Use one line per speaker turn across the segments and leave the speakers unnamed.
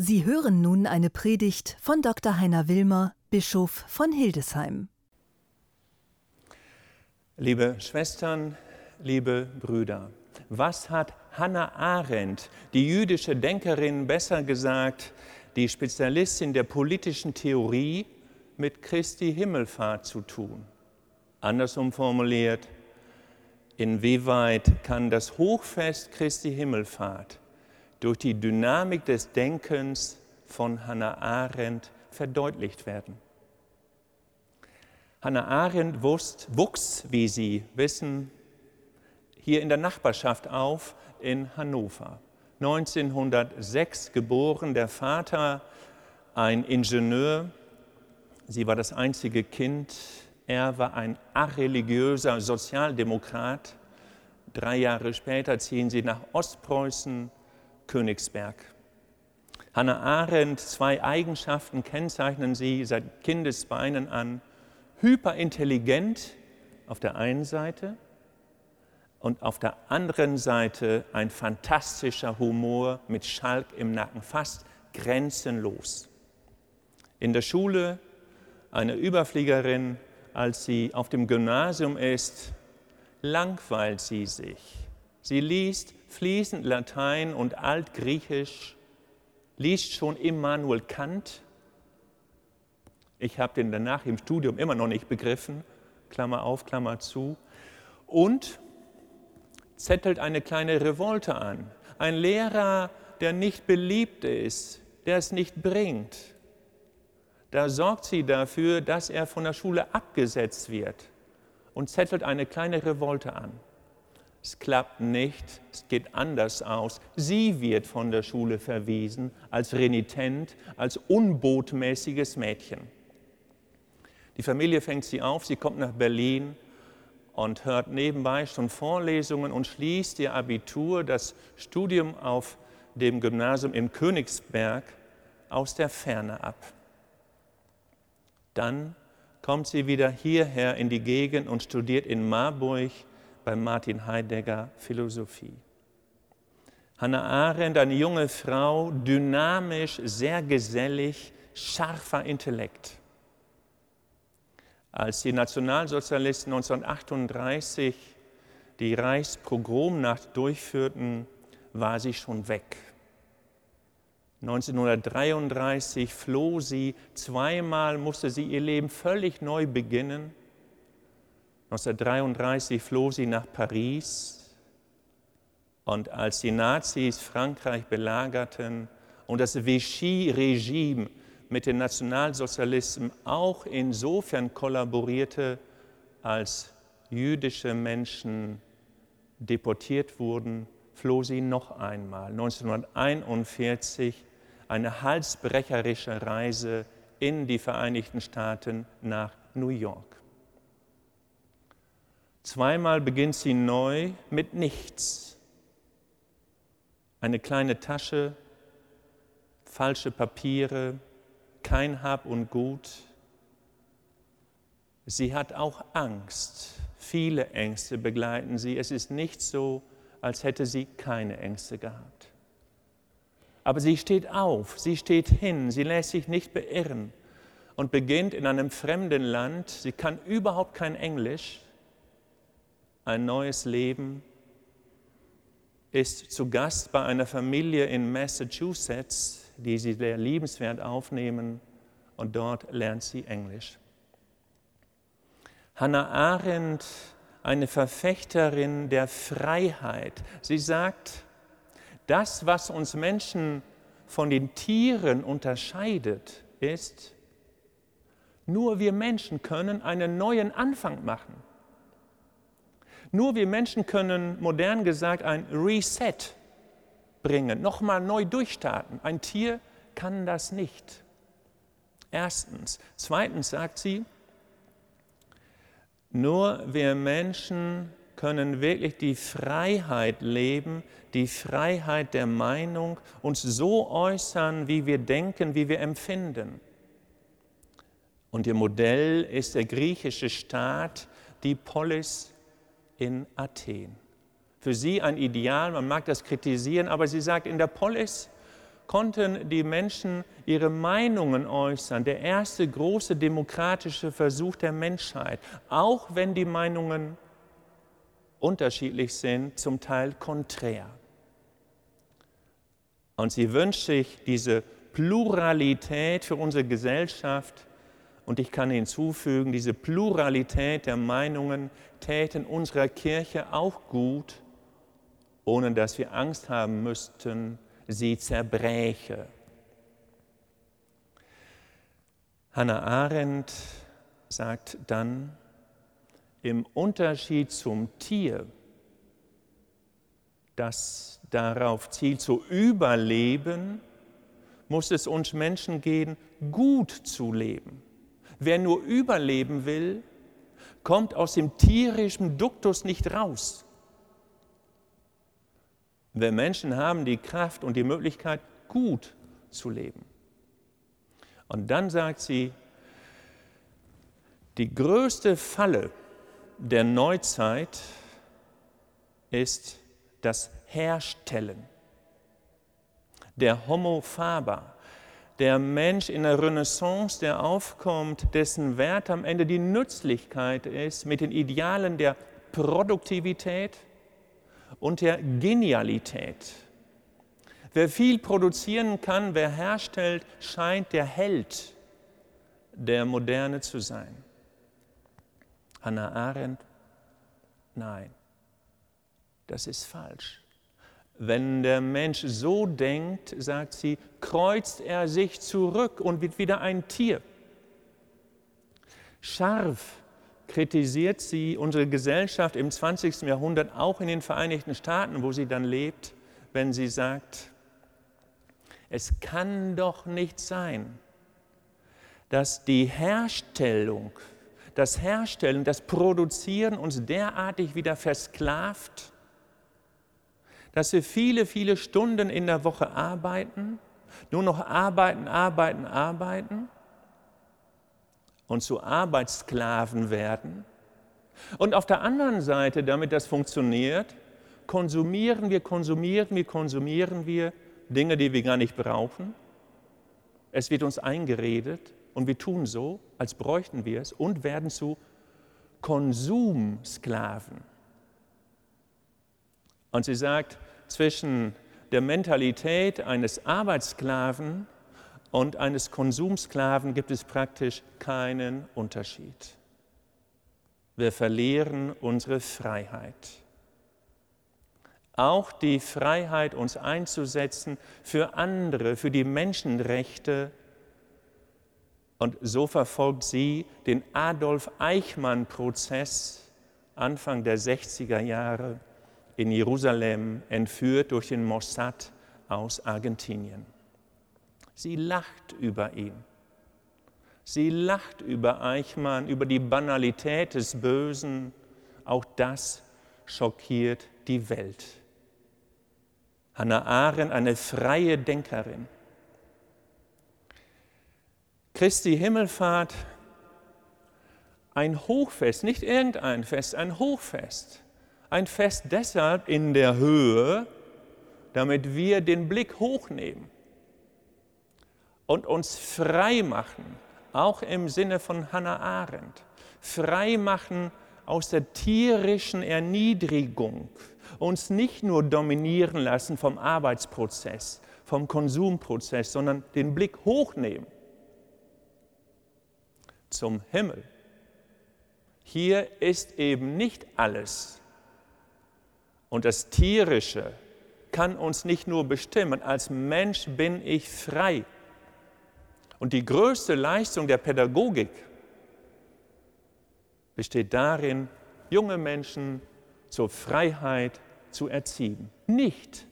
Sie hören nun eine Predigt von Dr. Heiner Wilmer, Bischof von Hildesheim.
Liebe Schwestern, liebe Brüder, was hat Hannah Arendt, die jüdische Denkerin, besser gesagt, die Spezialistin der politischen Theorie, mit Christi Himmelfahrt zu tun? Andersrum formuliert, inwieweit kann das Hochfest Christi Himmelfahrt durch die Dynamik des Denkens von Hannah Arendt verdeutlicht werden. Hannah Arendt wuchs, wie Sie wissen, hier in der Nachbarschaft auf in Hannover. 1906 geboren, der Vater ein Ingenieur, sie war das einzige Kind, er war ein areligiöser Sozialdemokrat. Drei Jahre später ziehen sie nach Ostpreußen, Königsberg. Hannah Arendt, zwei Eigenschaften kennzeichnen sie seit Kindesbeinen an. Hyperintelligent auf der einen Seite und auf der anderen Seite ein fantastischer Humor mit Schalk im Nacken, fast grenzenlos. In der Schule eine Überfliegerin, als sie auf dem Gymnasium ist, langweilt sie sich. Sie liest fließend Latein und Altgriechisch, liest schon Immanuel Kant. Ich habe den danach im Studium immer noch nicht begriffen, Klammer auf, Klammer zu. Und zettelt eine kleine Revolte an. Ein Lehrer, der nicht beliebt ist, der es nicht bringt. Da sorgt sie dafür, dass er von der Schule abgesetzt wird und zettelt eine kleine Revolte an. Es klappt nicht, es geht anders aus. Sie wird von der Schule verwiesen als renitent, als unbotmäßiges Mädchen. Die Familie fängt sie auf, sie kommt nach Berlin und hört nebenbei schon Vorlesungen und schließt ihr Abitur, das Studium auf dem Gymnasium in Königsberg aus der Ferne ab. Dann kommt sie wieder hierher in die Gegend und studiert in Marburg bei Martin Heidegger Philosophie. Hannah Arendt, eine junge Frau, dynamisch, sehr gesellig, scharfer Intellekt. Als die Nationalsozialisten 1938 die Reichspogromnacht durchführten, war sie schon weg. 1933 floh sie, zweimal musste sie ihr Leben völlig neu beginnen 1933 floh sie nach Paris und als die Nazis Frankreich belagerten und das Vichy-Regime mit den Nationalsozialisten auch insofern kollaborierte, als jüdische Menschen deportiert wurden, floh sie noch einmal 1941 eine halsbrecherische Reise in die Vereinigten Staaten nach New York. Zweimal beginnt sie neu mit nichts. Eine kleine Tasche, falsche Papiere, kein Hab und Gut. Sie hat auch Angst. Viele Ängste begleiten sie. Es ist nicht so, als hätte sie keine Ängste gehabt. Aber sie steht auf, sie steht hin, sie lässt sich nicht beirren und beginnt in einem fremden Land. Sie kann überhaupt kein Englisch ein neues Leben, ist zu Gast bei einer Familie in Massachusetts, die sie sehr liebenswert aufnehmen und dort lernt sie Englisch. Hannah Arendt, eine Verfechterin der Freiheit, sie sagt, das, was uns Menschen von den Tieren unterscheidet, ist, nur wir Menschen können einen neuen Anfang machen. Nur wir Menschen können, modern gesagt, ein Reset bringen, nochmal neu durchstarten. Ein Tier kann das nicht. Erstens. Zweitens sagt sie, nur wir Menschen können wirklich die Freiheit leben, die Freiheit der Meinung, uns so äußern, wie wir denken, wie wir empfinden. Und ihr Modell ist der griechische Staat, die Polis in Athen. Für sie ein Ideal, man mag das kritisieren, aber sie sagt, in der Polis konnten die Menschen ihre Meinungen äußern, der erste große demokratische Versuch der Menschheit, auch wenn die Meinungen unterschiedlich sind, zum Teil konträr. Und sie wünscht sich diese Pluralität für unsere Gesellschaft. Und ich kann hinzufügen, diese Pluralität der Meinungen täten unserer Kirche auch gut, ohne dass wir Angst haben müssten, sie zerbräche. Hannah Arendt sagt dann, im Unterschied zum Tier, das darauf zielt zu überleben, muss es uns Menschen gehen, gut zu leben. Wer nur überleben will, kommt aus dem tierischen Duktus nicht raus. Wir Menschen haben die Kraft und die Möglichkeit, gut zu leben. Und dann sagt sie, die größte Falle der Neuzeit ist das Herstellen. Der Homo faber, der Mensch in der Renaissance, der aufkommt, dessen Wert am Ende die Nützlichkeit ist, mit den Idealen der Produktivität, und der Genialität. Wer viel produzieren kann, wer herstellt, scheint der Held der Moderne zu sein. Hannah Arendt, nein, das ist falsch. Wenn der Mensch so denkt, sagt sie, kreuzt er sich zurück und wird wieder ein Tier. Scharf kritisiert sie unsere Gesellschaft im 20. Jahrhundert, auch in den Vereinigten Staaten, wo sie dann lebt, wenn sie sagt, es kann doch nicht sein, dass die Herstellung, das Herstellen, das Produzieren uns derartig wieder versklavt, dass wir viele, viele Stunden in der Woche arbeiten, nur noch arbeiten, arbeiten, arbeiten und zu Arbeitssklaven werden. Und auf der anderen Seite, damit das funktioniert, konsumieren wir, konsumieren wir, konsumieren wir Dinge, die wir gar nicht brauchen. Es wird uns eingeredet und wir tun so, als bräuchten wir es und werden zu Konsumsklaven. Und sie sagt, zwischen der Mentalität eines Arbeitssklaven und eines Konsumsklaven gibt es praktisch keinen Unterschied. Wir verlieren unsere Freiheit. Auch die Freiheit, uns einzusetzen für andere, für die Menschenrechte. Und so verfolgt sie den Adolf Eichmann-Prozess Anfang der 60er Jahre in Jerusalem, entführt durch den Mossad aus Argentinien. Sie lacht über ihn. Sie lacht über Eichmann, über die Banalität des Bösen. Auch das schockiert die Welt. Hannah Arendt, eine freie Denkerin. Christi Himmelfahrt, ein Hochfest, nicht irgendein Fest, ein Hochfest. Ein Fest deshalb in der Höhe, damit wir den Blick hochnehmen und uns frei machen, auch im Sinne von Hannah Arendt, frei machen aus der tierischen Erniedrigung, uns nicht nur dominieren lassen vom Arbeitsprozess, vom Konsumprozess, sondern den Blick hochnehmen zum Himmel. Hier ist eben nicht alles. Und das Tierische kann uns nicht nur bestimmen, als Mensch bin ich frei und die größte Leistung der Pädagogik besteht darin, junge Menschen zur Freiheit zu erziehen, nicht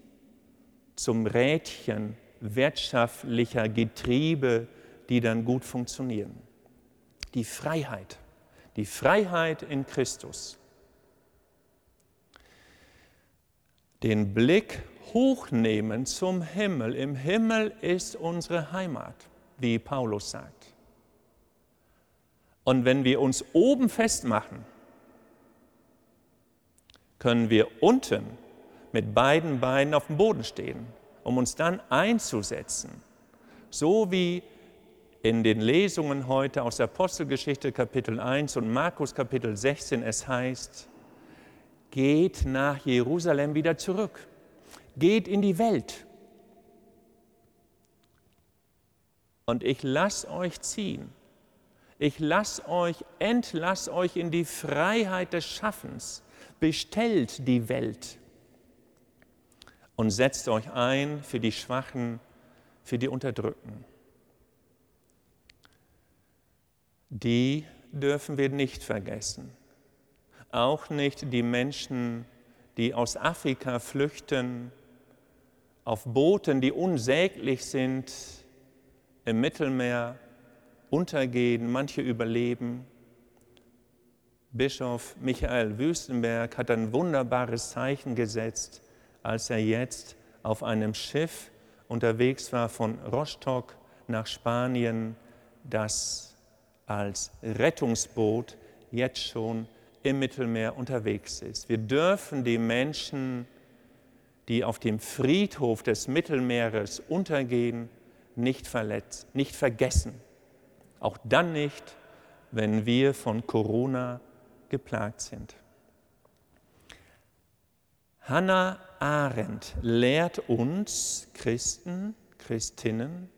zum Rädchen wirtschaftlicher Getriebe, die dann gut funktionieren. Die Freiheit, die Freiheit in Christus. Den Blick hochnehmen zum Himmel. Im Himmel ist unsere Heimat wie Paulus sagt. Und wenn wir uns oben festmachen, können wir unten mit beiden Beinen auf dem Boden stehen. um uns dann einzusetzen, so wie in den Lesungen heute aus der Apostelgeschichte Kapitel 1 und Markus Kapitel 16 es heißt, geht nach Jerusalem wieder zurück, geht in die Welt. Und ich lasse euch ziehen. Ich lasse euch, entlass euch in die Freiheit des Schaffens. Bestellt die Welt und setzt euch ein für die Schwachen, für die Unterdrückten. Die dürfen wir nicht vergessen. Auch nicht die Menschen, die aus Afrika flüchten, auf Booten, die unsäglich sind, im Mittelmeer untergehen, manche überleben. Bischof Michael Wüstenberg hat ein wunderbares Zeichen gesetzt, als er jetzt auf einem Schiff unterwegs war von Rostock nach Spanien, das als Rettungsboot jetzt schon im Mittelmeer unterwegs ist. Wir dürfen die Menschen, die auf dem Friedhof des Mittelmeeres untergehen, nicht, verletzt, nicht vergessen. Auch dann nicht, wenn wir von Corona geplagt sind. Hannah Arendt lehrt uns Christen, Christinnen,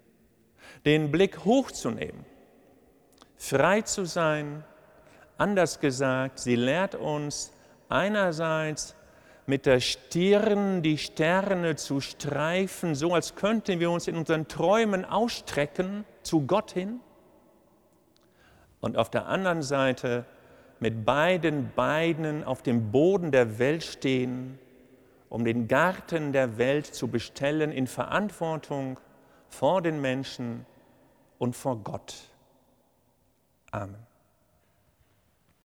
den Blick hochzunehmen, frei zu sein. Anders gesagt, sie lehrt uns einerseits mit der Stirn die Sterne zu streifen, so als könnten wir uns in unseren Träumen ausstrecken zu Gott hin. Und auf der anderen Seite mit beiden Beinen auf dem Boden der Welt stehen, um den Garten der Welt zu bestellen in Verantwortung vor den Menschen und vor Gott. Amen.